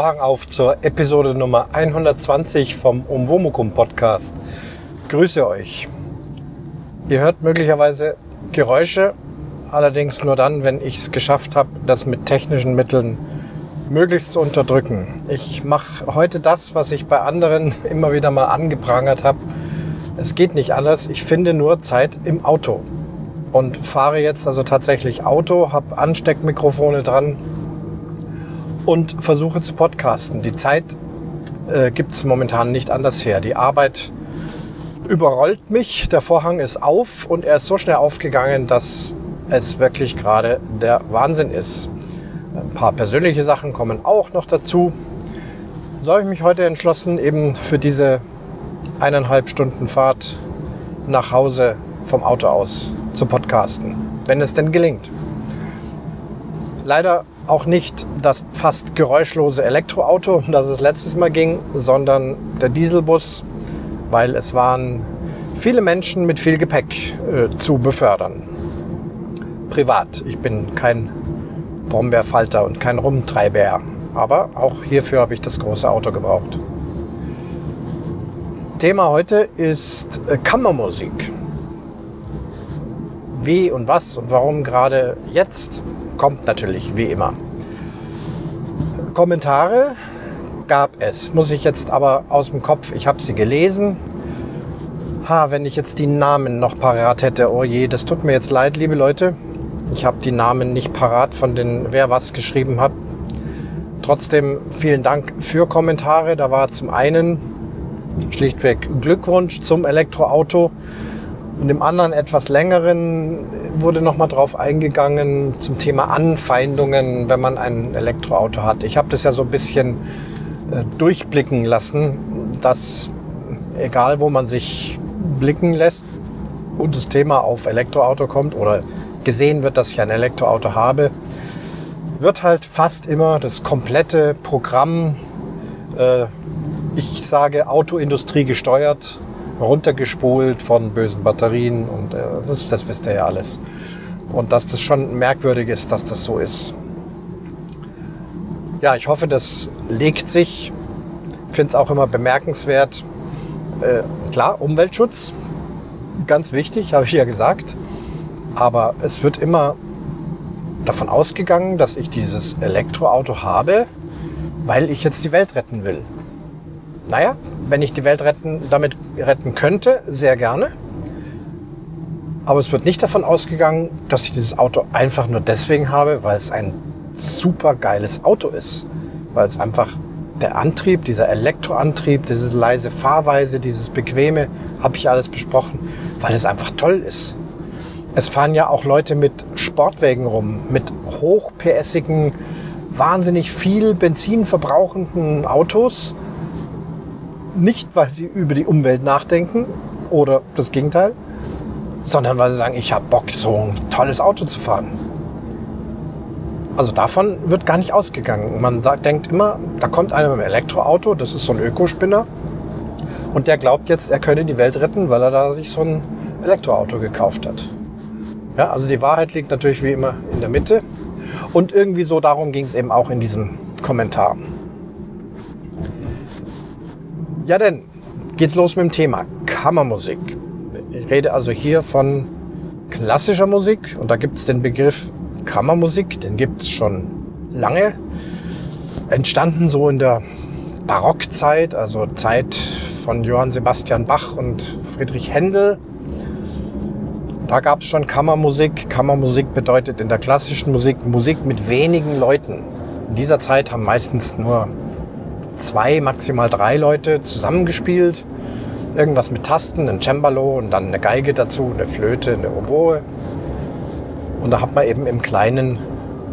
Vorhang auf zur Episode Nummer 120 vom Umwomukum Podcast. Grüße euch. Ihr hört möglicherweise Geräusche, allerdings nur dann, wenn ich es geschafft habe, das mit technischen Mitteln möglichst zu unterdrücken. Ich mache heute das, was ich bei anderen immer wieder mal angeprangert habe. Es geht nicht anders. Ich finde nur Zeit im Auto und fahre jetzt also tatsächlich Auto, habe Ansteckmikrofone dran und versuche zu podcasten. Die Zeit äh, gibt es momentan nicht anders her. Die Arbeit überrollt mich, der Vorhang ist auf und er ist so schnell aufgegangen, dass es wirklich gerade der Wahnsinn ist. Ein paar persönliche Sachen kommen auch noch dazu. So habe ich mich heute entschlossen, eben für diese eineinhalb Stunden Fahrt nach Hause vom Auto aus zu podcasten, wenn es denn gelingt. Leider auch nicht das fast geräuschlose Elektroauto, das es letztes Mal ging, sondern der Dieselbus, weil es waren viele Menschen mit viel Gepäck äh, zu befördern. Privat. Ich bin kein Brombeerfalter und kein Rumtreiber. Aber auch hierfür habe ich das große Auto gebraucht. Thema heute ist äh, Kammermusik. Wie und was und warum gerade jetzt, kommt natürlich wie immer. Kommentare gab es, muss ich jetzt aber aus dem Kopf, ich habe sie gelesen. Ha, wenn ich jetzt die Namen noch parat hätte, oh je, das tut mir jetzt leid, liebe Leute. Ich habe die Namen nicht parat von den, wer was geschrieben hat. Trotzdem vielen Dank für Kommentare. Da war zum einen schlichtweg Glückwunsch zum Elektroauto. Und im anderen etwas längeren wurde nochmal drauf eingegangen zum Thema Anfeindungen, wenn man ein Elektroauto hat. Ich habe das ja so ein bisschen äh, durchblicken lassen, dass egal wo man sich blicken lässt und das Thema auf Elektroauto kommt oder gesehen wird, dass ich ein Elektroauto habe, wird halt fast immer das komplette Programm, äh, ich sage Autoindustrie gesteuert, runtergespult von bösen Batterien und äh, das, das wisst ihr ja alles. Und dass das schon merkwürdig ist, dass das so ist. Ja, ich hoffe, das legt sich. Ich finde es auch immer bemerkenswert. Äh, klar, Umweltschutz, ganz wichtig, habe ich ja gesagt. Aber es wird immer davon ausgegangen, dass ich dieses Elektroauto habe, weil ich jetzt die Welt retten will. Naja, wenn ich die Welt retten, damit retten könnte, sehr gerne. Aber es wird nicht davon ausgegangen, dass ich dieses Auto einfach nur deswegen habe, weil es ein super geiles Auto ist. Weil es einfach der Antrieb, dieser Elektroantrieb, diese leise Fahrweise, dieses bequeme, habe ich alles besprochen, weil es einfach toll ist. Es fahren ja auch Leute mit Sportwägen rum, mit hochpässigen, wahnsinnig viel Benzin verbrauchenden Autos nicht, weil sie über die Umwelt nachdenken oder das Gegenteil, sondern weil sie sagen, ich habe Bock, so ein tolles Auto zu fahren. Also davon wird gar nicht ausgegangen. Man sagt, denkt immer, da kommt einer mit einem Elektroauto, das ist so ein Ökospinner. Und der glaubt jetzt, er könne die Welt retten, weil er da sich so ein Elektroauto gekauft hat. Ja, also die Wahrheit liegt natürlich wie immer in der Mitte. Und irgendwie so darum ging es eben auch in diesem Kommentar. Ja, denn geht's los mit dem Thema Kammermusik. Ich rede also hier von klassischer Musik und da gibt's den Begriff Kammermusik, den gibt's schon lange. Entstanden so in der Barockzeit, also Zeit von Johann Sebastian Bach und Friedrich Händel. Da gab's schon Kammermusik. Kammermusik bedeutet in der klassischen Musik Musik mit wenigen Leuten. In dieser Zeit haben meistens nur zwei, maximal drei Leute zusammengespielt. Irgendwas mit Tasten, ein Cembalo und dann eine Geige dazu, eine Flöte, eine Oboe. Und da hat man eben im Kleinen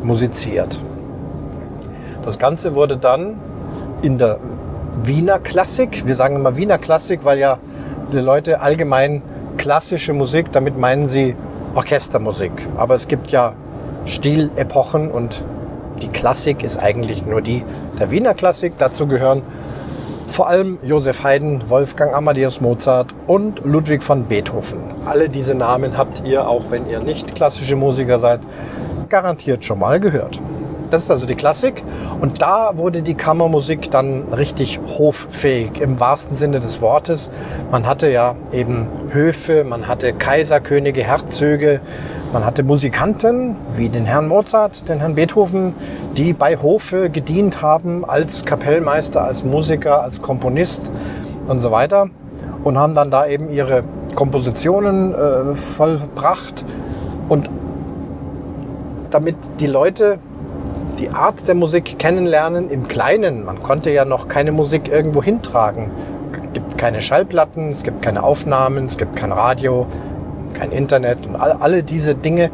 musiziert. Das Ganze wurde dann in der Wiener Klassik, wir sagen immer Wiener Klassik, weil ja die Leute allgemein klassische Musik, damit meinen sie Orchestermusik. Aber es gibt ja Stilepochen und die Klassik ist eigentlich nur die der Wiener Klassik. Dazu gehören vor allem Josef Haydn, Wolfgang Amadeus Mozart und Ludwig van Beethoven. Alle diese Namen habt ihr, auch wenn ihr nicht klassische Musiker seid, garantiert schon mal gehört. Das ist also die Klassik. Und da wurde die Kammermusik dann richtig hoffähig im wahrsten Sinne des Wortes. Man hatte ja eben Höfe, man hatte Kaiser, Könige, Herzöge, man hatte Musikanten wie den Herrn Mozart, den Herrn Beethoven, die bei Hofe gedient haben als Kapellmeister, als Musiker, als Komponist und so weiter und haben dann da eben ihre Kompositionen äh, vollbracht und damit die Leute die Art der Musik kennenlernen im Kleinen. Man konnte ja noch keine Musik irgendwo hintragen. Es gibt keine Schallplatten, es gibt keine Aufnahmen, es gibt kein Radio, kein Internet und all, alle diese Dinge,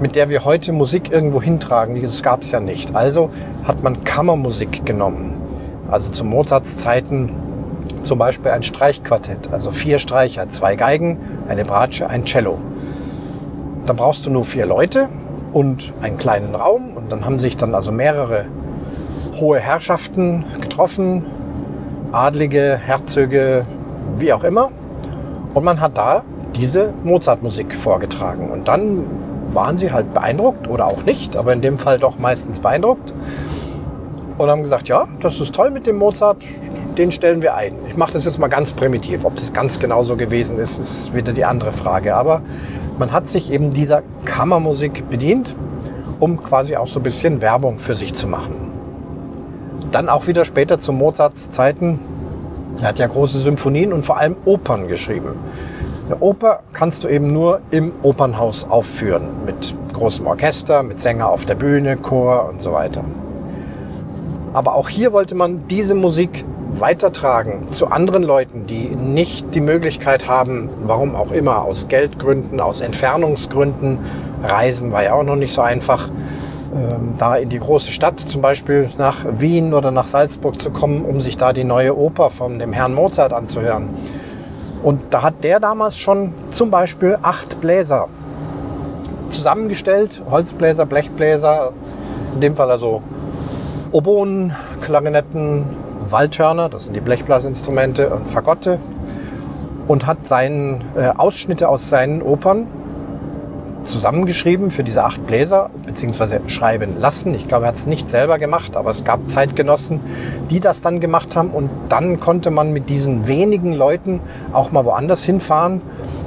mit der wir heute Musik irgendwo hintragen, das gab es ja nicht. Also hat man Kammermusik genommen. Also zu Mozarts Zeiten zum Beispiel ein Streichquartett, also vier Streicher, zwei Geigen, eine Bratsche, ein Cello. Dann brauchst du nur vier Leute und einen kleinen Raum und dann haben sich dann also mehrere hohe Herrschaften getroffen, Adlige, Herzöge, wie auch immer. Und man hat da diese Mozartmusik vorgetragen. Und dann waren sie halt beeindruckt oder auch nicht, aber in dem Fall doch meistens beeindruckt. Und haben gesagt, ja, das ist toll mit dem Mozart, den stellen wir ein. Ich mache das jetzt mal ganz primitiv. Ob das ganz genau so gewesen ist, ist wieder die andere Frage. Aber man hat sich eben dieser Kammermusik bedient, um quasi auch so ein bisschen Werbung für sich zu machen. Dann auch wieder später zu Mozarts Zeiten. Er hat ja große Symphonien und vor allem Opern geschrieben. Eine Oper kannst du eben nur im Opernhaus aufführen, mit großem Orchester, mit Sänger auf der Bühne, Chor und so weiter. Aber auch hier wollte man diese Musik weitertragen zu anderen Leuten, die nicht die Möglichkeit haben, warum auch immer, aus Geldgründen, aus Entfernungsgründen, Reisen war ja auch noch nicht so einfach, ähm, da in die große Stadt, zum Beispiel nach Wien oder nach Salzburg zu kommen, um sich da die neue Oper von dem Herrn Mozart anzuhören. Und da hat der damals schon zum Beispiel acht Bläser zusammengestellt, Holzbläser, Blechbläser, in dem Fall also Oboen, Klarinetten, Waldhörner, das sind die Blechblasinstrumente und Fagotte. Und hat seinen äh, Ausschnitte aus seinen Opern zusammengeschrieben für diese acht Bläser, beziehungsweise schreiben lassen. Ich glaube, er hat es nicht selber gemacht, aber es gab Zeitgenossen, die das dann gemacht haben. Und dann konnte man mit diesen wenigen Leuten auch mal woanders hinfahren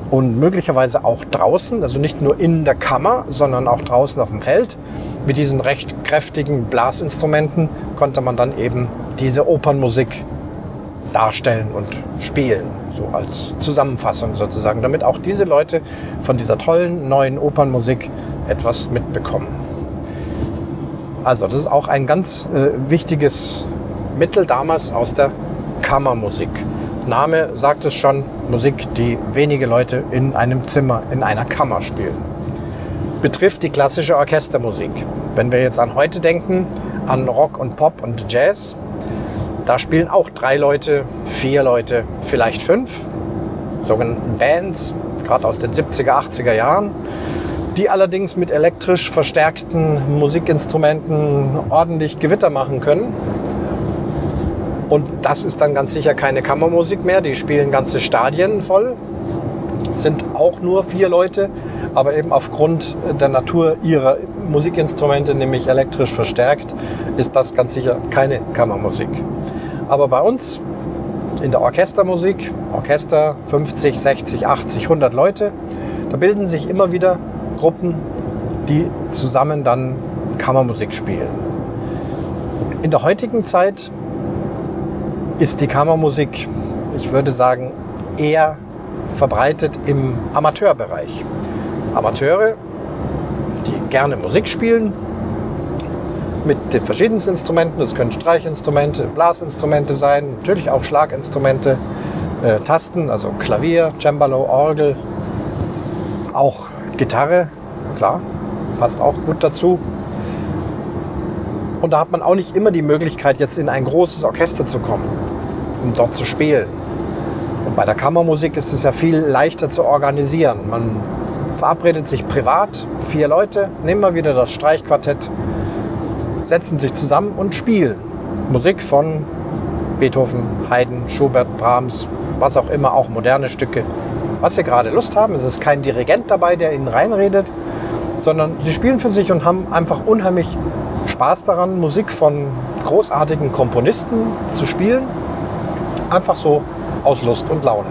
und möglicherweise auch draußen, also nicht nur in der Kammer, sondern auch draußen auf dem Feld. Mit diesen recht kräftigen Blasinstrumenten konnte man dann eben diese Opernmusik darstellen und spielen, so als Zusammenfassung sozusagen, damit auch diese Leute von dieser tollen neuen Opernmusik etwas mitbekommen. Also das ist auch ein ganz äh, wichtiges Mittel damals aus der Kammermusik. Name sagt es schon, Musik, die wenige Leute in einem Zimmer, in einer Kammer spielen. Betrifft die klassische Orchestermusik. Wenn wir jetzt an heute denken, an Rock und Pop und Jazz, da spielen auch drei Leute, vier Leute, vielleicht fünf, sogenannten Bands, gerade aus den 70er, 80er Jahren, die allerdings mit elektrisch verstärkten Musikinstrumenten ordentlich Gewitter machen können. Und das ist dann ganz sicher keine Kammermusik mehr. Die spielen ganze Stadien voll. Sind auch nur vier Leute, aber eben aufgrund der Natur ihrer Musikinstrumente, nämlich elektrisch verstärkt, ist das ganz sicher keine Kammermusik. Aber bei uns in der Orchestermusik, Orchester 50, 60, 80, 100 Leute, da bilden sich immer wieder Gruppen, die zusammen dann Kammermusik spielen. In der heutigen Zeit ist die Kammermusik, ich würde sagen, eher verbreitet im Amateurbereich. Amateure, die gerne Musik spielen, mit den verschiedensten Instrumenten. Das können Streichinstrumente, Blasinstrumente sein, natürlich auch Schlaginstrumente, äh, Tasten, also Klavier, Cembalo, Orgel, auch Gitarre, klar, passt auch gut dazu. Und da hat man auch nicht immer die Möglichkeit, jetzt in ein großes Orchester zu kommen, um dort zu spielen. Und bei der Kammermusik ist es ja viel leichter zu organisieren. Man verabredet sich privat, vier Leute, nehmen wir wieder das Streichquartett, setzen sich zusammen und spielen. Musik von Beethoven, Haydn, Schubert, Brahms, was auch immer, auch moderne Stücke. Was sie gerade Lust haben, es ist kein Dirigent dabei, der ihnen reinredet, sondern sie spielen für sich und haben einfach unheimlich Spaß daran, Musik von großartigen Komponisten zu spielen. Einfach so aus Lust und Laune.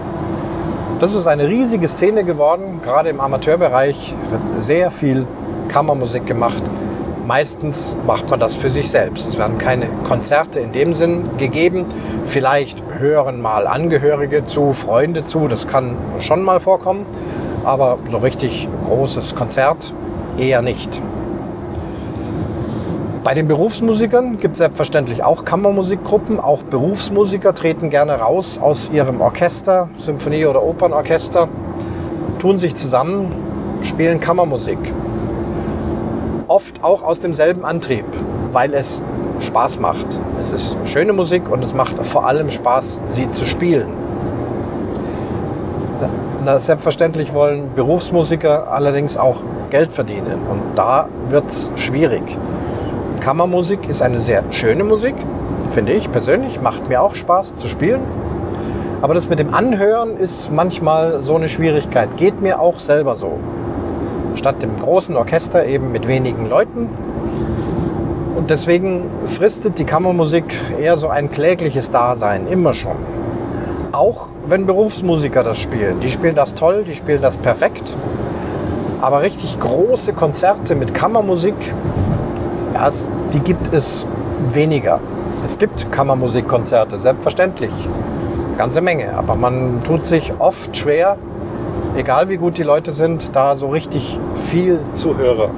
Das ist eine riesige Szene geworden. Gerade im Amateurbereich wird sehr viel Kammermusik gemacht. Meistens macht man das für sich selbst. Es werden keine Konzerte in dem Sinn gegeben. Vielleicht hören mal Angehörige zu, Freunde zu. Das kann schon mal vorkommen. Aber so richtig großes Konzert eher nicht. Bei den Berufsmusikern gibt es selbstverständlich auch Kammermusikgruppen. Auch Berufsmusiker treten gerne raus aus ihrem Orchester, Symphonie- oder Opernorchester, tun sich zusammen, spielen Kammermusik. Oft auch aus demselben Antrieb, weil es Spaß macht. Es ist schöne Musik und es macht vor allem Spaß, sie zu spielen. Na, selbstverständlich wollen Berufsmusiker allerdings auch Geld verdienen und da wird es schwierig. Kammermusik ist eine sehr schöne Musik, finde ich persönlich, macht mir auch Spaß zu spielen. Aber das mit dem Anhören ist manchmal so eine Schwierigkeit, geht mir auch selber so. Statt dem großen Orchester eben mit wenigen Leuten. Und deswegen fristet die Kammermusik eher so ein klägliches Dasein, immer schon. Auch wenn Berufsmusiker das spielen. Die spielen das toll, die spielen das perfekt. Aber richtig große Konzerte mit Kammermusik, ja, die gibt es weniger. Es gibt Kammermusikkonzerte, selbstverständlich. Eine ganze Menge. Aber man tut sich oft schwer, egal wie gut die Leute sind, da so richtig viel Zuhörer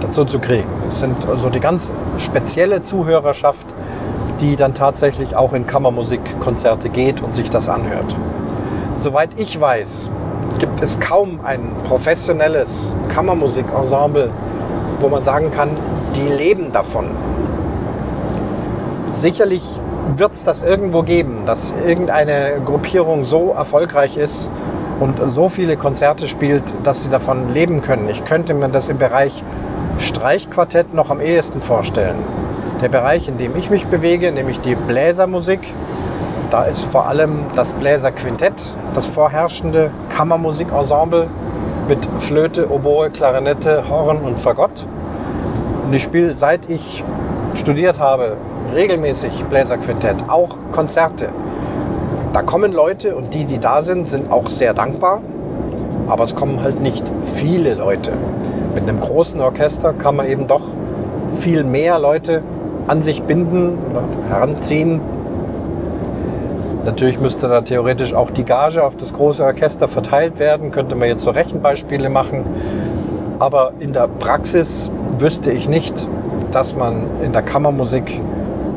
dazu zu kriegen. Es sind also die ganz spezielle Zuhörerschaft, die dann tatsächlich auch in Kammermusikkonzerte geht und sich das anhört. Soweit ich weiß, gibt es kaum ein professionelles Kammermusikensemble, wo man sagen kann, die leben davon. Sicherlich wird es das irgendwo geben, dass irgendeine Gruppierung so erfolgreich ist und so viele Konzerte spielt, dass sie davon leben können. Ich könnte mir das im Bereich Streichquartett noch am ehesten vorstellen. Der Bereich, in dem ich mich bewege, nämlich die Bläsermusik, da ist vor allem das Bläserquintett das vorherrschende Kammermusikensemble mit Flöte, Oboe, Klarinette, Horn und Fagott. Und ich spiele, seit ich studiert habe, regelmäßig Bläserquintett, auch Konzerte. Da kommen Leute und die, die da sind, sind auch sehr dankbar. Aber es kommen halt nicht viele Leute. Mit einem großen Orchester kann man eben doch viel mehr Leute an sich binden, heranziehen. Natürlich müsste da theoretisch auch die Gage auf das große Orchester verteilt werden, könnte man jetzt so Rechenbeispiele machen. Aber in der Praxis wüsste ich nicht, dass man in der Kammermusik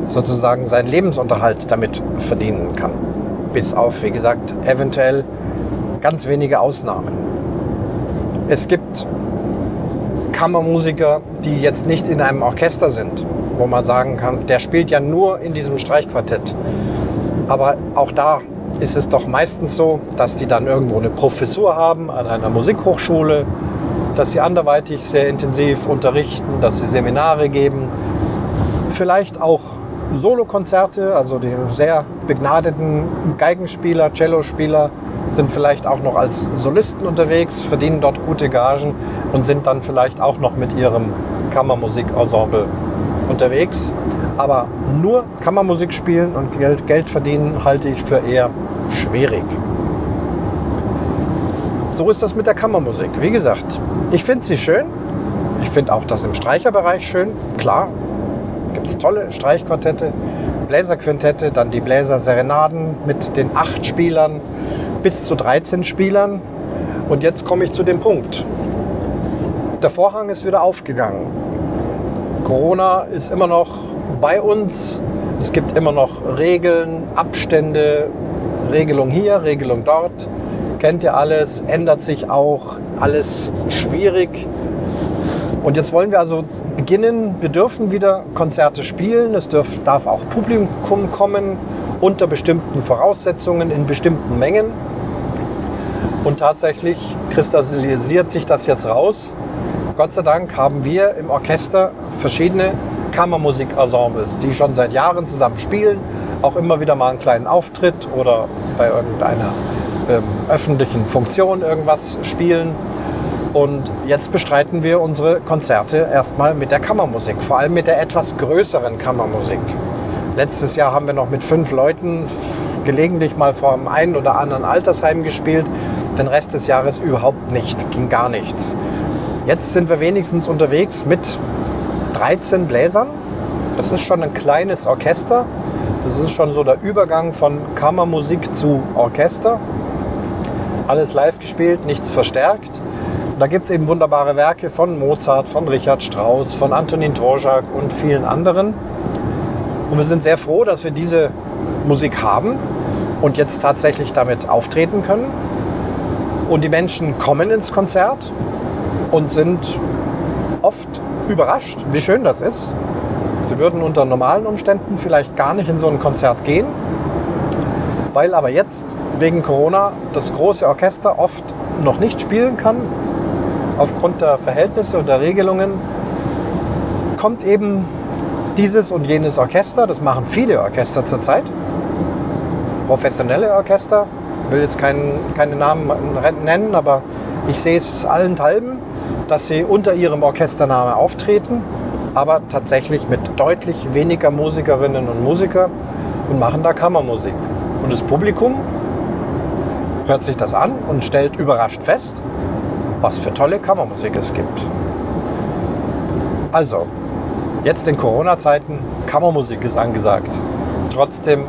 sozusagen seinen Lebensunterhalt damit verdienen kann. Bis auf, wie gesagt, eventuell ganz wenige Ausnahmen. Es gibt Kammermusiker, die jetzt nicht in einem Orchester sind, wo man sagen kann, der spielt ja nur in diesem Streichquartett. Aber auch da ist es doch meistens so, dass die dann irgendwo eine Professur haben an einer Musikhochschule dass sie anderweitig sehr intensiv unterrichten, dass sie Seminare geben, vielleicht auch Solokonzerte, also die sehr begnadeten Geigenspieler, Cellospieler sind vielleicht auch noch als Solisten unterwegs, verdienen dort gute Gagen und sind dann vielleicht auch noch mit ihrem Kammermusikensemble unterwegs. Aber nur Kammermusik spielen und Geld, Geld verdienen halte ich für eher schwierig so ist das mit der Kammermusik. Wie gesagt, ich finde sie schön. Ich finde auch das im Streicherbereich schön. Klar, gibt es tolle Streichquartette, Bläserquintette, dann die Bläserserenaden mit den acht Spielern bis zu 13 Spielern. Und jetzt komme ich zu dem Punkt. Der Vorhang ist wieder aufgegangen. Corona ist immer noch bei uns. Es gibt immer noch Regeln, Abstände, Regelung hier, Regelung dort kennt ihr alles, ändert sich auch, alles schwierig. Und jetzt wollen wir also beginnen. Wir dürfen wieder Konzerte spielen. Es darf, darf auch Publikum kommen unter bestimmten Voraussetzungen in bestimmten Mengen. Und tatsächlich kristallisiert sich das jetzt raus. Gott sei Dank haben wir im Orchester verschiedene Kammermusikensembles, die schon seit Jahren zusammen spielen, auch immer wieder mal einen kleinen Auftritt oder bei irgendeiner ähm, öffentlichen Funktion irgendwas spielen. Und jetzt bestreiten wir unsere Konzerte erstmal mit der Kammermusik, vor allem mit der etwas größeren Kammermusik. Letztes Jahr haben wir noch mit fünf Leuten gelegentlich mal vor einem einen oder anderen Altersheim gespielt. Den Rest des Jahres überhaupt nicht, ging gar nichts. Jetzt sind wir wenigstens unterwegs mit 13 Bläsern. Das ist schon ein kleines Orchester. Das ist schon so der Übergang von Kammermusik zu Orchester. Alles live gespielt, nichts verstärkt. Da gibt es eben wunderbare Werke von Mozart, von Richard Strauss, von Antonin Dvorak und vielen anderen. Und wir sind sehr froh, dass wir diese Musik haben und jetzt tatsächlich damit auftreten können. Und die Menschen kommen ins Konzert und sind oft überrascht, wie schön das ist. Sie würden unter normalen Umständen vielleicht gar nicht in so ein Konzert gehen, weil aber jetzt wegen Corona das große Orchester oft noch nicht spielen kann aufgrund der Verhältnisse und der Regelungen kommt eben dieses und jenes Orchester, das machen viele Orchester zurzeit, professionelle Orchester, ich will jetzt keinen, keine Namen nennen, aber ich sehe es allenthalben, dass sie unter ihrem Orchestername auftreten, aber tatsächlich mit deutlich weniger Musikerinnen und Musiker und machen da Kammermusik. Und das Publikum hört sich das an und stellt überrascht fest, was für tolle Kammermusik es gibt. Also, jetzt in Corona-Zeiten, Kammermusik ist angesagt. Trotzdem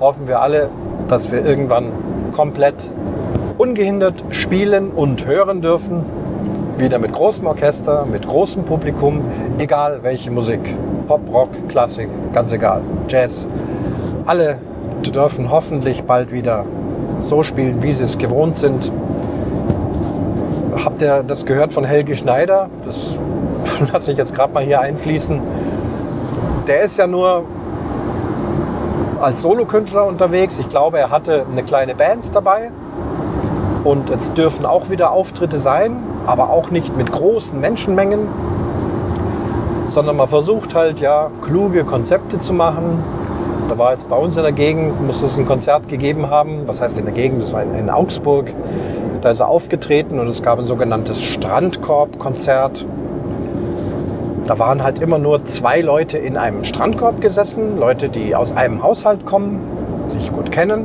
hoffen wir alle, dass wir irgendwann komplett ungehindert spielen und hören dürfen. Wieder mit großem Orchester, mit großem Publikum, egal welche Musik. Pop, Rock, Klassik, ganz egal. Jazz. Alle dürfen hoffentlich bald wieder so spielen, wie sie es gewohnt sind habt ihr das gehört von Helge Schneider? Das lasse ich jetzt gerade mal hier einfließen. Der ist ja nur als Solokünstler unterwegs. Ich glaube, er hatte eine kleine Band dabei. Und jetzt dürfen auch wieder Auftritte sein, aber auch nicht mit großen Menschenmengen, sondern man versucht halt ja kluge Konzepte zu machen. Da war jetzt bei uns in der Gegend, muss es ein Konzert gegeben haben. Was heißt in der Gegend? Das war in, in Augsburg. Da aufgetreten und es gab ein sogenanntes Strandkorb-Konzert. Da waren halt immer nur zwei Leute in einem Strandkorb gesessen, Leute, die aus einem Haushalt kommen, sich gut kennen.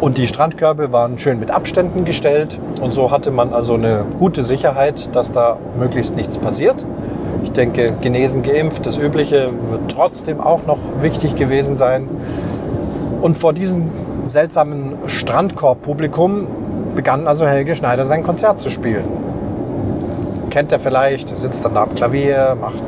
Und die Strandkörbe waren schön mit Abständen gestellt und so hatte man also eine gute Sicherheit, dass da möglichst nichts passiert. Ich denke, genesen, geimpft, das Übliche wird trotzdem auch noch wichtig gewesen sein. Und vor diesem seltsamen Strandkorb-Publikum begann also Helge Schneider sein Konzert zu spielen. Kennt er vielleicht, sitzt dann da am Klavier, macht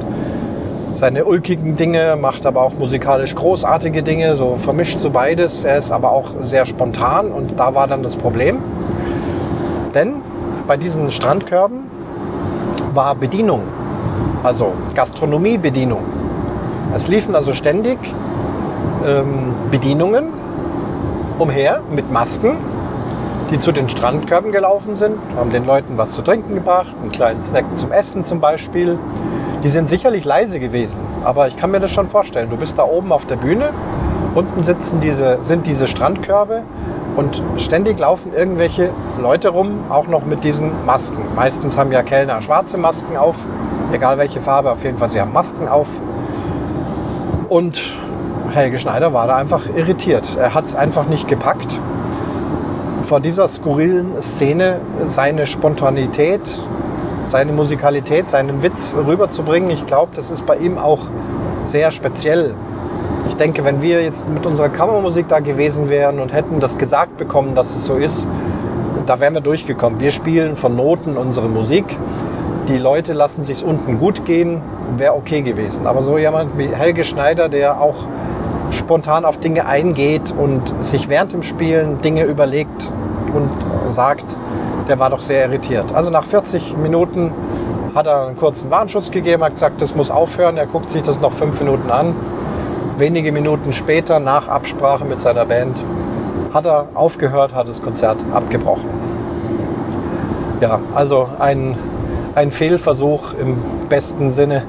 seine ulkigen Dinge, macht aber auch musikalisch großartige Dinge, so vermischt so beides. Er ist aber auch sehr spontan und da war dann das Problem. Denn bei diesen Strandkörben war Bedienung, also Gastronomiebedienung. Es liefen also ständig ähm, Bedienungen umher mit Masken die zu den Strandkörben gelaufen sind, haben den Leuten was zu trinken gebracht, einen kleinen Snack zum Essen zum Beispiel. Die sind sicherlich leise gewesen, aber ich kann mir das schon vorstellen. Du bist da oben auf der Bühne, unten sitzen diese, sind diese Strandkörbe und ständig laufen irgendwelche Leute rum, auch noch mit diesen Masken. Meistens haben ja Kellner schwarze Masken auf, egal welche Farbe, auf jeden Fall sie haben Masken auf. Und Helge Schneider war da einfach irritiert. Er hat es einfach nicht gepackt vor dieser skurrilen Szene seine Spontanität, seine Musikalität, seinen Witz rüberzubringen. Ich glaube, das ist bei ihm auch sehr speziell. Ich denke, wenn wir jetzt mit unserer Kammermusik da gewesen wären und hätten das gesagt bekommen, dass es so ist, da wären wir durchgekommen. Wir spielen von Noten unsere Musik. Die Leute lassen sich unten gut gehen, wäre okay gewesen. Aber so jemand wie Helge Schneider, der auch spontan auf Dinge eingeht und sich während dem Spielen Dinge überlegt und sagt, der war doch sehr irritiert. Also nach 40 Minuten hat er einen kurzen Warnschuss gegeben, hat gesagt, das muss aufhören. Er guckt sich das noch fünf Minuten an. Wenige Minuten später, nach Absprache mit seiner Band, hat er aufgehört, hat das Konzert abgebrochen. Ja, also ein, ein Fehlversuch im besten Sinne,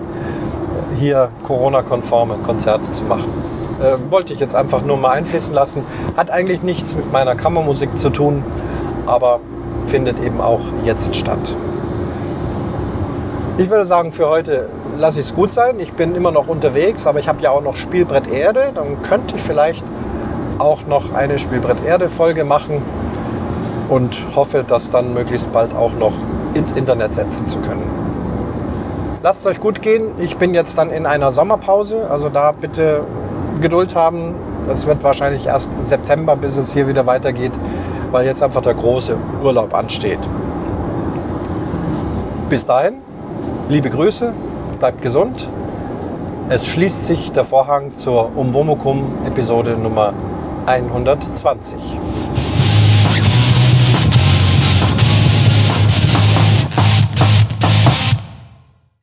hier Corona-konforme Konzerte zu machen. Äh, wollte ich jetzt einfach nur mal einfließen lassen. Hat eigentlich nichts mit meiner Kammermusik zu tun, aber findet eben auch jetzt statt. Ich würde sagen, für heute lasse ich es gut sein. Ich bin immer noch unterwegs, aber ich habe ja auch noch Spielbrett Erde. Dann könnte ich vielleicht auch noch eine Spielbrett Erde Folge machen und hoffe, das dann möglichst bald auch noch ins Internet setzen zu können. Lasst es euch gut gehen. Ich bin jetzt dann in einer Sommerpause, also da bitte Geduld haben. Das wird wahrscheinlich erst September, bis es hier wieder weitergeht, weil jetzt einfach der große Urlaub ansteht. Bis dahin, liebe Grüße, bleibt gesund. Es schließt sich der Vorhang zur Umwomukum Episode Nummer 120.